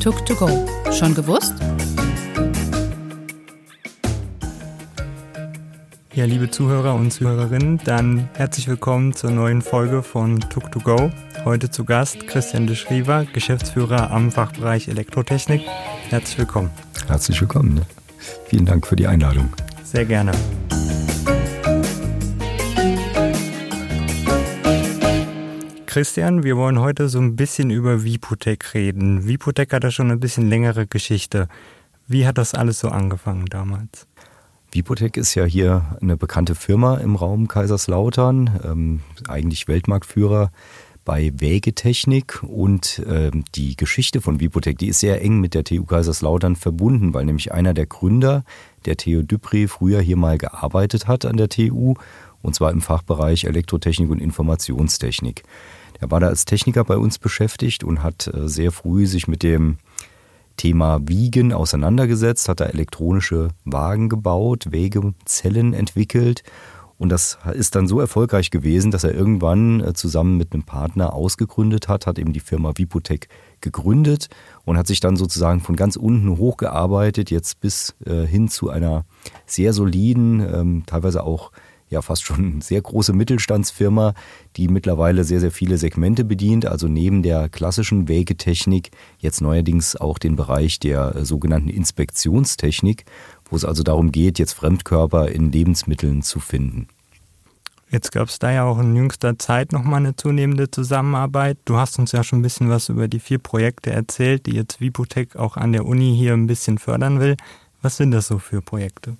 Tuk2Go. Schon gewusst? Ja, liebe Zuhörer und Zuhörerinnen, dann herzlich willkommen zur neuen Folge von Tuk2Go. Heute zu Gast Christian de Schriever, Geschäftsführer am Fachbereich Elektrotechnik. Herzlich willkommen. Herzlich willkommen. Vielen Dank für die Einladung. Sehr gerne. Christian, wir wollen heute so ein bisschen über Vipotec reden. Vipotec hat ja schon ein bisschen längere Geschichte. Wie hat das alles so angefangen damals? Vipotec ist ja hier eine bekannte Firma im Raum Kaiserslautern, ähm, eigentlich Weltmarktführer bei Wägetechnik und ähm, die Geschichte von Vipotec, die ist sehr eng mit der TU Kaiserslautern verbunden, weil nämlich einer der Gründer, der Theo Dupré, früher hier mal gearbeitet hat an der TU und zwar im Fachbereich Elektrotechnik und Informationstechnik. Er war da als Techniker bei uns beschäftigt und hat äh, sehr früh sich mit dem Thema Wiegen auseinandergesetzt, hat da elektronische Wagen gebaut, Wegezellen entwickelt und das ist dann so erfolgreich gewesen, dass er irgendwann äh, zusammen mit einem Partner ausgegründet hat, hat eben die Firma Vipotec gegründet und hat sich dann sozusagen von ganz unten hochgearbeitet, jetzt bis äh, hin zu einer sehr soliden, ähm, teilweise auch ja fast schon sehr große Mittelstandsfirma, die mittlerweile sehr, sehr viele Segmente bedient. Also neben der klassischen Wägetechnik jetzt neuerdings auch den Bereich der äh, sogenannten Inspektionstechnik, wo es also darum geht, jetzt Fremdkörper in Lebensmitteln zu finden. Jetzt gab es da ja auch in jüngster Zeit nochmal eine zunehmende Zusammenarbeit. Du hast uns ja schon ein bisschen was über die vier Projekte erzählt, die jetzt Vipotec auch an der Uni hier ein bisschen fördern will. Was sind das so für Projekte?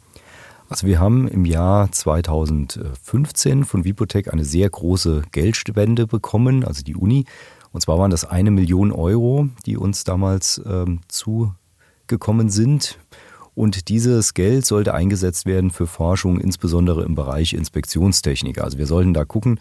Also wir haben im Jahr 2015 von Vipotec eine sehr große Geldspende bekommen, also die Uni. Und zwar waren das eine Million Euro, die uns damals ähm, zugekommen sind. Und dieses Geld sollte eingesetzt werden für Forschung, insbesondere im Bereich Inspektionstechnik. Also wir sollten da gucken,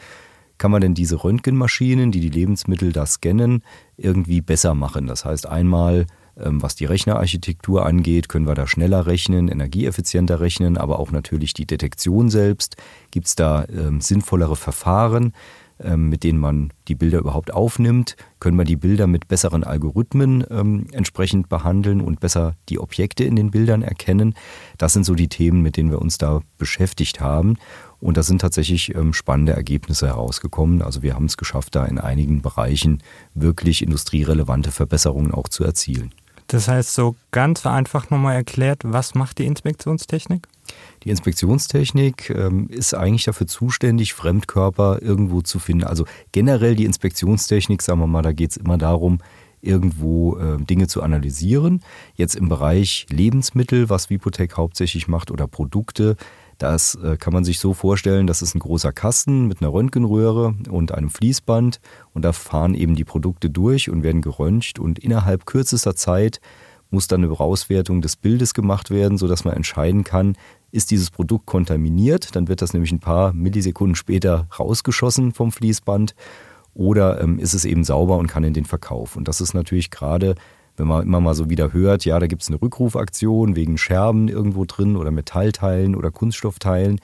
kann man denn diese Röntgenmaschinen, die die Lebensmittel da scannen, irgendwie besser machen. Das heißt einmal was die Rechnerarchitektur angeht, können wir da schneller rechnen, energieeffizienter rechnen, aber auch natürlich die Detektion selbst. Gibt es da ähm, sinnvollere Verfahren, ähm, mit denen man die Bilder überhaupt aufnimmt? Können wir die Bilder mit besseren Algorithmen ähm, entsprechend behandeln und besser die Objekte in den Bildern erkennen? Das sind so die Themen, mit denen wir uns da beschäftigt haben. Und da sind tatsächlich ähm, spannende Ergebnisse herausgekommen. Also wir haben es geschafft, da in einigen Bereichen wirklich industrierelevante Verbesserungen auch zu erzielen. Das heißt, so ganz vereinfacht nochmal erklärt, was macht die Inspektionstechnik? Die Inspektionstechnik ähm, ist eigentlich dafür zuständig, Fremdkörper irgendwo zu finden. Also generell die Inspektionstechnik, sagen wir mal, da geht es immer darum, irgendwo äh, Dinge zu analysieren. Jetzt im Bereich Lebensmittel, was Vipotec hauptsächlich macht, oder Produkte, das äh, kann man sich so vorstellen, das ist ein großer Kasten mit einer Röntgenröhre und einem Fließband. Und da fahren eben die Produkte durch und werden geröntgt. Und innerhalb kürzester Zeit muss dann eine Auswertung des Bildes gemacht werden, sodass man entscheiden kann, ist dieses Produkt kontaminiert, dann wird das nämlich ein paar Millisekunden später rausgeschossen vom Fließband. Oder ähm, ist es eben sauber und kann in den Verkauf. Und das ist natürlich gerade wenn man immer mal so wieder hört, ja, da gibt es eine Rückrufaktion wegen Scherben irgendwo drin oder Metallteilen oder Kunststoffteilen,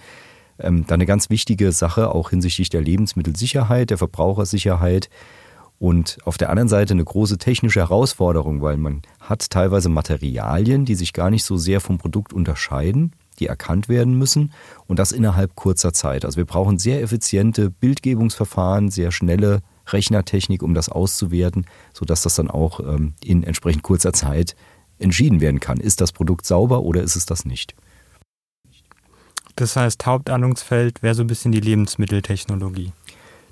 ähm, dann eine ganz wichtige Sache auch hinsichtlich der Lebensmittelsicherheit, der Verbrauchersicherheit und auf der anderen Seite eine große technische Herausforderung, weil man hat teilweise Materialien, die sich gar nicht so sehr vom Produkt unterscheiden, die erkannt werden müssen und das innerhalb kurzer Zeit. Also wir brauchen sehr effiziente Bildgebungsverfahren, sehr schnelle Rechnertechnik, um das auszuwerten, sodass das dann auch ähm, in entsprechend kurzer Zeit entschieden werden kann. Ist das Produkt sauber oder ist es das nicht? Das heißt, Hauptandungsfeld wäre so ein bisschen die Lebensmitteltechnologie.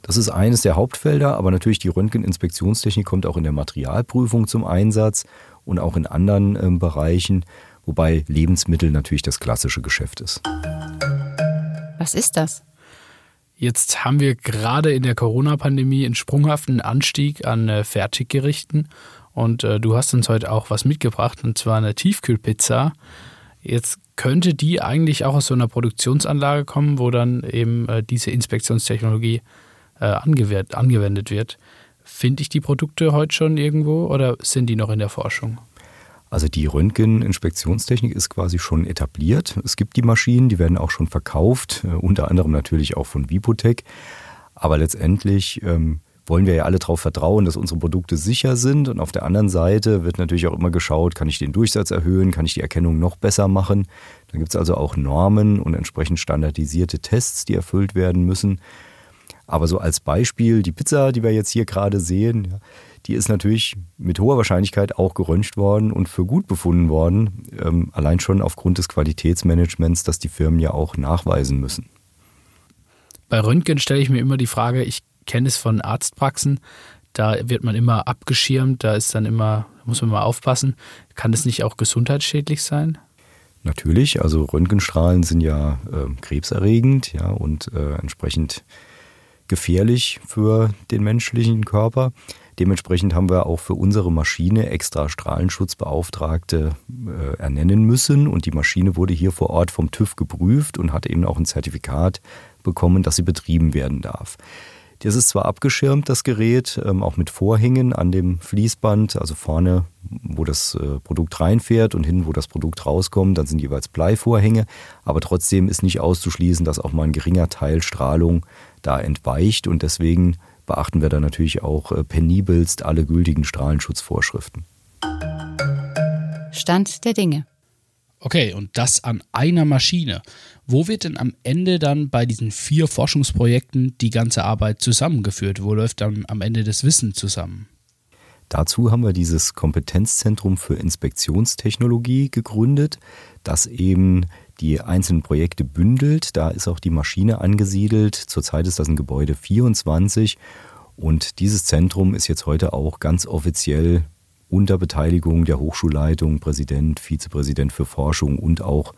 Das ist eines der Hauptfelder, aber natürlich die Röntgeninspektionstechnik kommt auch in der Materialprüfung zum Einsatz und auch in anderen äh, Bereichen, wobei Lebensmittel natürlich das klassische Geschäft ist. Was ist das? Jetzt haben wir gerade in der Corona-Pandemie einen sprunghaften Anstieg an äh, Fertiggerichten und äh, du hast uns heute auch was mitgebracht und zwar eine Tiefkühlpizza. Jetzt könnte die eigentlich auch aus so einer Produktionsanlage kommen, wo dann eben äh, diese Inspektionstechnologie äh, angewendet wird. Finde ich die Produkte heute schon irgendwo oder sind die noch in der Forschung? Also die Röntgeninspektionstechnik ist quasi schon etabliert. Es gibt die Maschinen, die werden auch schon verkauft, äh, unter anderem natürlich auch von Vipotec. Aber letztendlich ähm, wollen wir ja alle darauf vertrauen, dass unsere Produkte sicher sind. Und auf der anderen Seite wird natürlich auch immer geschaut, kann ich den Durchsatz erhöhen, kann ich die Erkennung noch besser machen. Da gibt es also auch Normen und entsprechend standardisierte Tests, die erfüllt werden müssen. Aber so als Beispiel, die Pizza, die wir jetzt hier gerade sehen, ja, die ist natürlich mit hoher Wahrscheinlichkeit auch geröntgt worden und für gut befunden worden, ähm, allein schon aufgrund des Qualitätsmanagements, das die Firmen ja auch nachweisen müssen. Bei Röntgen stelle ich mir immer die Frage, ich kenne es von Arztpraxen, da wird man immer abgeschirmt, da ist dann immer, muss man mal aufpassen. Kann das nicht auch gesundheitsschädlich sein? Natürlich, also Röntgenstrahlen sind ja äh, krebserregend, ja, und äh, entsprechend gefährlich für den menschlichen Körper. Dementsprechend haben wir auch für unsere Maschine extra Strahlenschutzbeauftragte äh, ernennen müssen und die Maschine wurde hier vor Ort vom TÜV geprüft und hat eben auch ein Zertifikat bekommen, dass sie betrieben werden darf. Das ist zwar abgeschirmt, das Gerät, ähm, auch mit Vorhängen an dem Fließband, also vorne, wo das äh, Produkt reinfährt und hinten, wo das Produkt rauskommt, dann sind jeweils Bleivorhänge, aber trotzdem ist nicht auszuschließen, dass auch mal ein geringer Teil Strahlung da entweicht und deswegen beachten wir da natürlich auch äh, penibelst alle gültigen Strahlenschutzvorschriften. Stand der Dinge. Okay, und das an einer Maschine. Wo wird denn am Ende dann bei diesen vier Forschungsprojekten die ganze Arbeit zusammengeführt? Wo läuft dann am Ende das Wissen zusammen? Dazu haben wir dieses Kompetenzzentrum für Inspektionstechnologie gegründet, das eben die einzelnen Projekte bündelt. Da ist auch die Maschine angesiedelt. Zurzeit ist das ein Gebäude 24 und dieses Zentrum ist jetzt heute auch ganz offiziell unter Beteiligung der Hochschulleitung, Präsident, Vizepräsident für Forschung und auch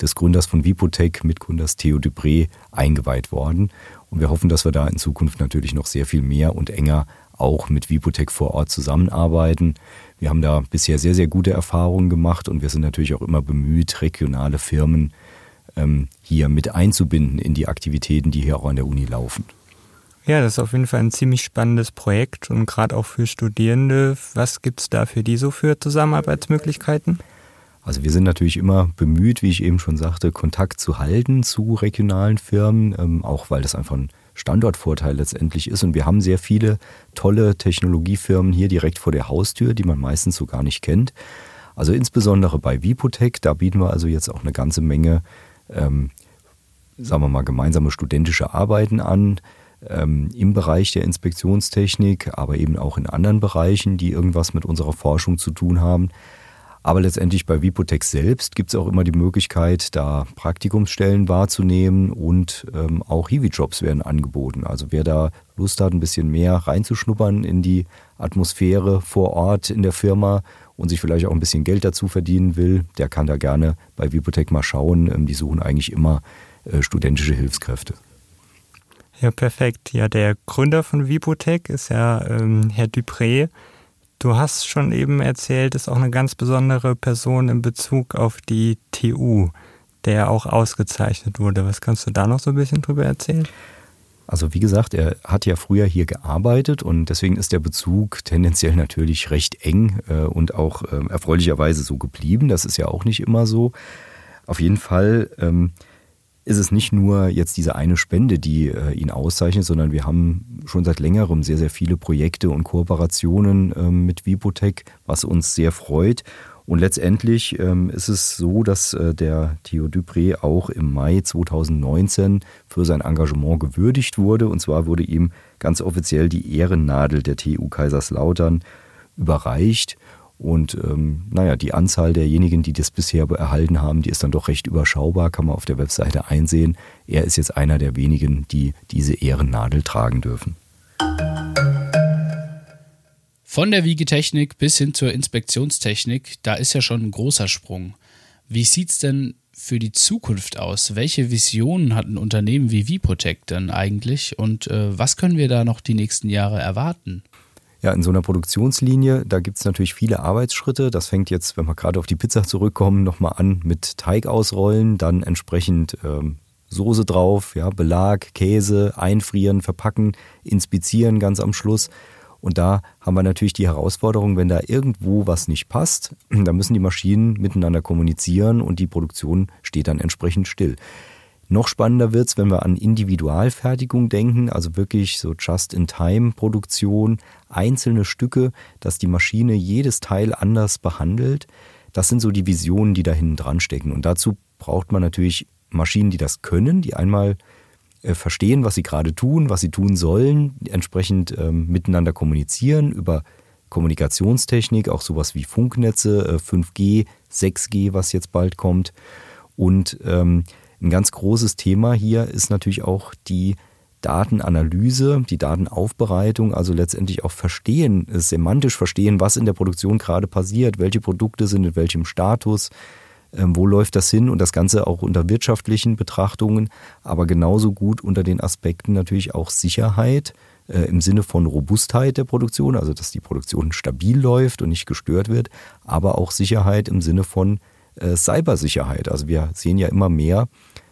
des Gründers von Vipotech, Mitgründers Theo Dupré, eingeweiht worden. Und wir hoffen, dass wir da in Zukunft natürlich noch sehr viel mehr und enger auch mit Vipotech vor Ort zusammenarbeiten. Wir haben da bisher sehr, sehr gute Erfahrungen gemacht und wir sind natürlich auch immer bemüht, regionale Firmen ähm, hier mit einzubinden in die Aktivitäten, die hier auch an der Uni laufen. Ja, das ist auf jeden Fall ein ziemlich spannendes Projekt und gerade auch für Studierende. Was gibt es da für die so für Zusammenarbeitsmöglichkeiten? Also wir sind natürlich immer bemüht, wie ich eben schon sagte, Kontakt zu halten zu regionalen Firmen, ähm, auch weil das einfach ein Standortvorteil letztendlich ist. Und wir haben sehr viele tolle Technologiefirmen hier direkt vor der Haustür, die man meistens so gar nicht kennt. Also insbesondere bei Vipotech, da bieten wir also jetzt auch eine ganze Menge, ähm, sagen wir mal, gemeinsame studentische Arbeiten an ähm, im Bereich der Inspektionstechnik, aber eben auch in anderen Bereichen, die irgendwas mit unserer Forschung zu tun haben. Aber letztendlich bei Vipotech selbst gibt es auch immer die Möglichkeit, da Praktikumsstellen wahrzunehmen und ähm, auch Hiwi-Jobs werden angeboten. Also wer da Lust hat, ein bisschen mehr reinzuschnuppern in die Atmosphäre vor Ort in der Firma und sich vielleicht auch ein bisschen Geld dazu verdienen will, der kann da gerne bei Vipotech mal schauen. Ähm, die suchen eigentlich immer äh, studentische Hilfskräfte. Ja, perfekt. Ja, der Gründer von Vipotech ist ja ähm, Herr Dupré. Du hast schon eben erzählt, ist auch eine ganz besondere Person in Bezug auf die TU, der auch ausgezeichnet wurde. Was kannst du da noch so ein bisschen drüber erzählen? Also wie gesagt, er hat ja früher hier gearbeitet und deswegen ist der Bezug tendenziell natürlich recht eng äh, und auch äh, erfreulicherweise so geblieben. Das ist ja auch nicht immer so. Auf jeden Fall ähm, ist es nicht nur jetzt diese eine Spende, die äh, ihn auszeichnet, sondern wir haben schon seit längerem sehr, sehr viele Projekte und Kooperationen ähm, mit Vipotech, was uns sehr freut. Und letztendlich ähm, ist es so, dass äh, der Theo Dupré auch im Mai 2019 für sein Engagement gewürdigt wurde. Und zwar wurde ihm ganz offiziell die Ehrennadel der TU Kaiserslautern überreicht. Und ähm, naja, die Anzahl derjenigen, die das bisher erhalten haben, die ist dann doch recht überschaubar, kann man auf der Webseite einsehen. Er ist jetzt einer der wenigen, die diese Ehrennadel tragen dürfen. Von der Wiegetechnik bis hin zur Inspektionstechnik, da ist ja schon ein großer Sprung. Wie sieht es denn für die Zukunft aus? Welche Visionen hat ein Unternehmen wie Vipotech denn eigentlich und äh, was können wir da noch die nächsten Jahre erwarten? Ja, in so einer Produktionslinie, da gibt es natürlich viele Arbeitsschritte. Das fängt jetzt, wenn wir gerade auf die Pizza zurückkommen, nochmal an mit Teig ausrollen, dann entsprechend ähm, Soße drauf, ja, Belag, Käse, einfrieren, verpacken, inspizieren ganz am Schluss. Und da haben wir natürlich die Herausforderung, wenn da irgendwo was nicht passt, dann müssen die Maschinen miteinander kommunizieren und die Produktion steht dann entsprechend still. Noch spannender wird es, wenn wir an Individualfertigung denken, also wirklich so Just-in-Time-Produktion, einzelne Stücke, dass die Maschine jedes Teil anders behandelt. Das sind so die Visionen, die da hinten dran stecken. Und dazu braucht man natürlich Maschinen, die das können, die einmal äh, verstehen, was sie gerade tun, was sie tun sollen, entsprechend ähm, miteinander kommunizieren über Kommunikationstechnik, auch sowas wie Funknetze, äh, 5G, 6G, was jetzt bald kommt. Und ähm, ein ganz großes Thema hier ist natürlich auch die Datenanalyse, die Datenaufbereitung, also letztendlich auch verstehen, semantisch verstehen, was in der Produktion gerade passiert, welche Produkte sind in welchem Status, ähm, wo läuft das hin und das Ganze auch unter wirtschaftlichen Betrachtungen, aber genauso gut unter den Aspekten natürlich auch Sicherheit äh, im Sinne von Robustheit der Produktion, also dass die Produktion stabil läuft und nicht gestört wird, aber auch Sicherheit im Sinne von äh, Cybersicherheit. Also wir sehen ja immer mehr,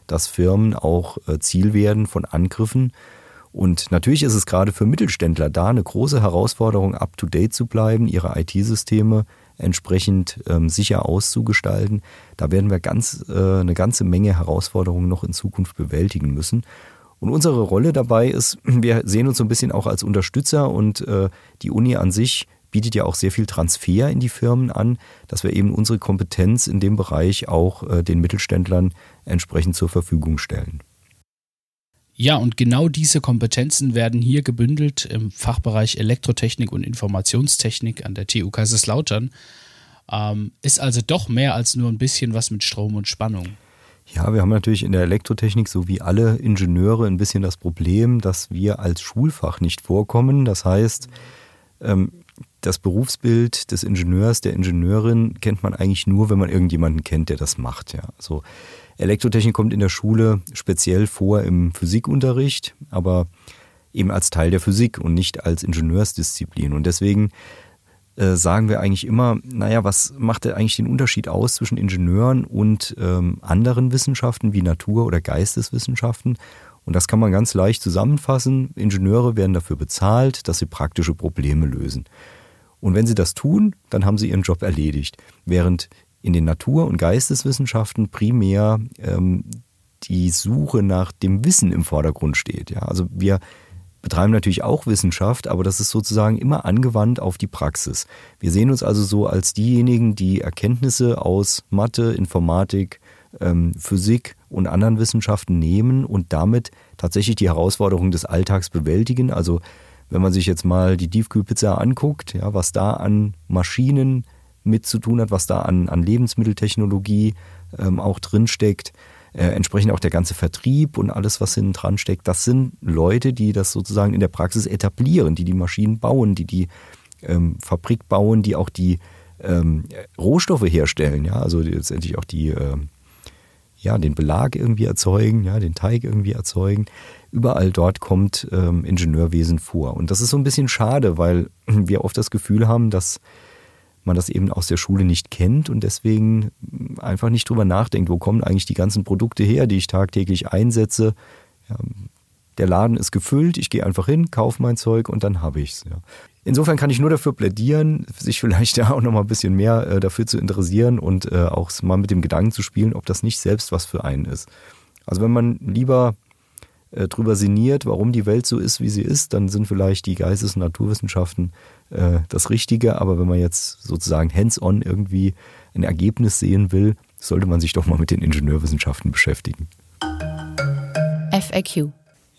dass Firmen auch äh, Ziel werden von Angriffen. Und natürlich ist es gerade für Mittelständler da eine große Herausforderung, up-to-date zu bleiben, ihre IT-Systeme entsprechend ähm, sicher auszugestalten. Da werden wir ganz, äh, eine ganze Menge Herausforderungen noch in Zukunft bewältigen müssen. Und unsere Rolle dabei ist, wir sehen uns so ein bisschen auch als Unterstützer und äh, die Uni an sich bietet ja auch sehr viel Transfer in die Firmen an, dass wir eben unsere Kompetenz in dem Bereich auch äh, den Mittelständlern entsprechend zur Verfügung stellen. Ja, und genau diese Kompetenzen werden hier gebündelt im Fachbereich Elektrotechnik und Informationstechnik an der TU Kaiserslautern. Ähm, ist also doch mehr als nur ein bisschen was mit Strom und Spannung. Ja, wir haben natürlich in der Elektrotechnik so wie alle Ingenieure ein bisschen das Problem, dass wir als Schulfach nicht vorkommen. Das heißt, ähm, das Berufsbild des Ingenieurs, der Ingenieurin kennt man eigentlich nur, wenn man irgendjemanden kennt, der das macht. Ja. Also Elektrotechnik kommt in der Schule speziell vor im Physikunterricht, aber eben als Teil der Physik und nicht als Ingenieursdisziplin. Und deswegen äh, sagen wir eigentlich immer, naja, was macht denn eigentlich den Unterschied aus zwischen Ingenieuren und ähm, anderen Wissenschaften wie Natur- oder Geisteswissenschaften? Und das kann man ganz leicht zusammenfassen. Ingenieure werden dafür bezahlt, dass sie praktische Probleme lösen. Und wenn sie das tun, dann haben sie ihren Job erledigt. Während in den Natur- und Geisteswissenschaften primär ähm, die Suche nach dem Wissen im Vordergrund steht. Ja, also wir betreiben natürlich auch Wissenschaft, aber das ist sozusagen immer angewandt auf die Praxis. Wir sehen uns also so als diejenigen, die Erkenntnisse aus Mathe, Informatik, ähm, Physik und anderen Wissenschaften nehmen und damit tatsächlich die Herausforderungen des Alltags bewältigen. Also wenn man sich jetzt mal die Tiefkühlpizza anguckt, ja, was da an Maschinen mit zu tun hat, was da an, an Lebensmitteltechnologie ähm, auch drinsteckt, äh, entsprechend auch der ganze Vertrieb und alles, was hinten dran steckt, das sind Leute, die das sozusagen in der Praxis etablieren, die die Maschinen bauen, die die ähm, Fabrik bauen, die auch die ähm, Rohstoffe herstellen, ja, also letztendlich auch die, äh, ja, den Belag irgendwie erzeugen, ja, den Teig irgendwie erzeugen überall dort kommt ähm, Ingenieurwesen vor. Und das ist so ein bisschen schade, weil wir oft das Gefühl haben, dass man das eben aus der Schule nicht kennt und deswegen einfach nicht drüber nachdenkt, wo kommen eigentlich die ganzen Produkte her, die ich tagtäglich einsetze. Ja, der Laden ist gefüllt, ich gehe einfach hin, kaufe mein Zeug und dann habe ich es. Ja. Insofern kann ich nur dafür plädieren, sich vielleicht ja auch noch mal ein bisschen mehr äh, dafür zu interessieren und äh, auch mal mit dem Gedanken zu spielen, ob das nicht selbst was für einen ist. Also wenn man lieber äh, drüber sinniert, warum die Welt so ist, wie sie ist, dann sind vielleicht die Geistes- und Naturwissenschaften äh, das Richtige. Aber wenn man jetzt sozusagen hands-on irgendwie ein Ergebnis sehen will, sollte man sich doch mal mit den Ingenieurwissenschaften beschäftigen. FAQ.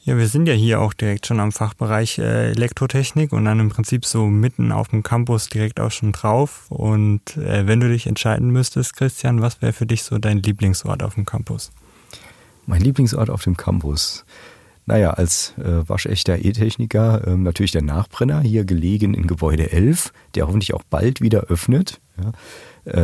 Ja, wir sind ja hier auch direkt schon am Fachbereich äh, Elektrotechnik und dann im Prinzip so mitten auf dem Campus direkt auch schon drauf. Und äh, wenn du dich entscheiden müsstest, Christian, was wäre für dich so dein Lieblingsort auf dem Campus? Mein Lieblingsort auf dem Campus. Naja, als äh, waschechter E-Techniker äh, natürlich der Nachbrenner, hier gelegen in Gebäude 11, der hoffentlich auch bald wieder öffnet. Ja,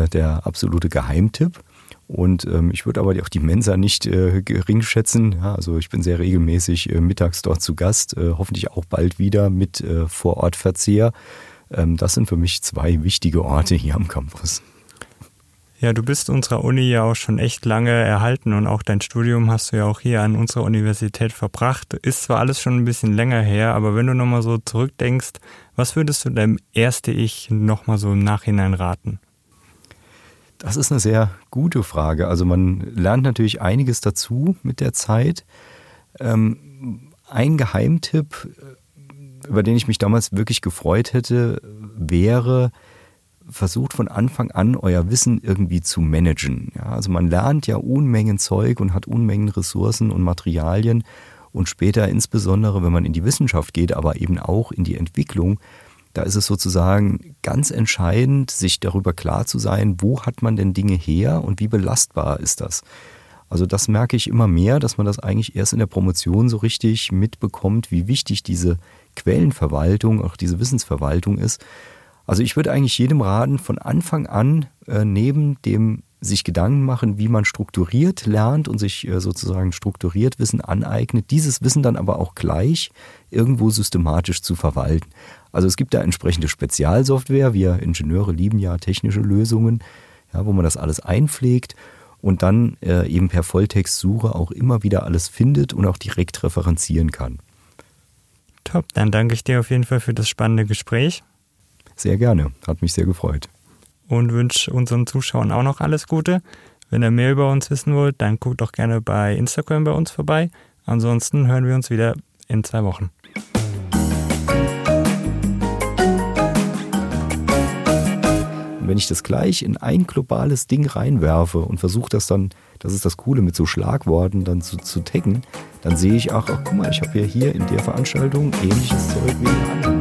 äh, der absolute Geheimtipp. Und ähm, ich würde aber auch die Mensa nicht äh, gering schätzen. Ja, also ich bin sehr regelmäßig äh, mittags dort zu Gast, äh, hoffentlich auch bald wieder mit äh, Vorortverzehr. Ähm, das sind für mich zwei wichtige Orte hier am Campus. Ja, du bist unserer Uni ja auch schon echt lange erhalten und auch dein Studium hast du ja auch hier an unserer Universität verbracht. Ist zwar alles schon ein bisschen länger her, aber wenn du nochmal so zurückdenkst, was würdest du deinem erste Ich nochmal so im Nachhinein raten? Das ist eine sehr gute Frage. Also man lernt natürlich einiges dazu mit der Zeit. Ähm, ein Geheimtipp, über den ich mich damals wirklich gefreut hätte, wäre, versucht von Anfang an euer Wissen irgendwie zu managen. Ja, also man lernt ja Unmengen Zeug und hat Unmengen Ressourcen und Materialien und später insbesondere, wenn man in die Wissenschaft geht, aber eben auch in die Entwicklung, da ist es sozusagen ganz entscheidend, sich darüber klar zu sein, wo hat man denn Dinge her und wie belastbar ist das. Also das merke ich immer mehr, dass man das eigentlich erst in der Promotion so richtig mitbekommt, wie wichtig diese Quellenverwaltung, auch diese Wissensverwaltung ist. Also ich würde eigentlich jedem raten, von Anfang an äh, neben dem sich Gedanken machen, wie man strukturiert lernt und sich äh, sozusagen strukturiert Wissen aneignet, dieses Wissen dann aber auch gleich irgendwo systematisch zu verwalten. Also es gibt da entsprechende Spezialsoftware, wir Ingenieure lieben ja technische Lösungen, ja, wo man das alles einpflegt und dann äh, eben per Volltextsuche auch immer wieder alles findet und auch direkt referenzieren kann. Top, dann danke ich dir auf jeden Fall für das spannende Gespräch. Sehr gerne, hat mich sehr gefreut. Und wünsche unseren Zuschauern auch noch alles Gute. Wenn ihr mehr über uns wissen wollt, dann guckt doch gerne bei Instagram bei uns vorbei. Ansonsten hören wir uns wieder in zwei Wochen. wenn ich das gleich in ein globales Ding reinwerfe und versuche das dann, das ist das Coole, mit so Schlagworten dann zu, zu taggen, dann sehe ich, ach, ach guck mal, ich habe ja hier in der Veranstaltung ähnliches Zeug wie in anderen.